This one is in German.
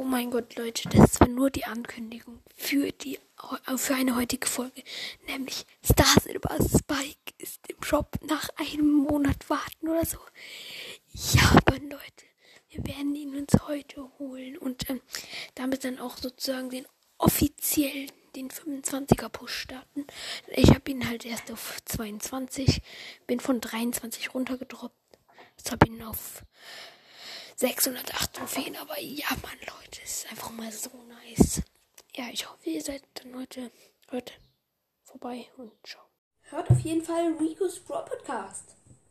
Oh mein Gott, Leute, das war nur die Ankündigung für die für eine heutige Folge, nämlich Star Silver Spike ist im Shop nach einem Monat warten oder so. Ja, aber Leute, wir werden ihn uns heute holen und ähm, damit dann auch sozusagen den offiziellen, den 25er Push starten. Ich habe ihn halt erst auf 22, bin von 23 runtergedroppt. Jetzt habe ihn auf 608 Trophäen, aber ja, Mann, Leute, es ist einfach mal so nice. Ja, ich hoffe, ihr seid dann heute, heute vorbei und ciao. Hört auf jeden Fall Rico's Pro Podcast.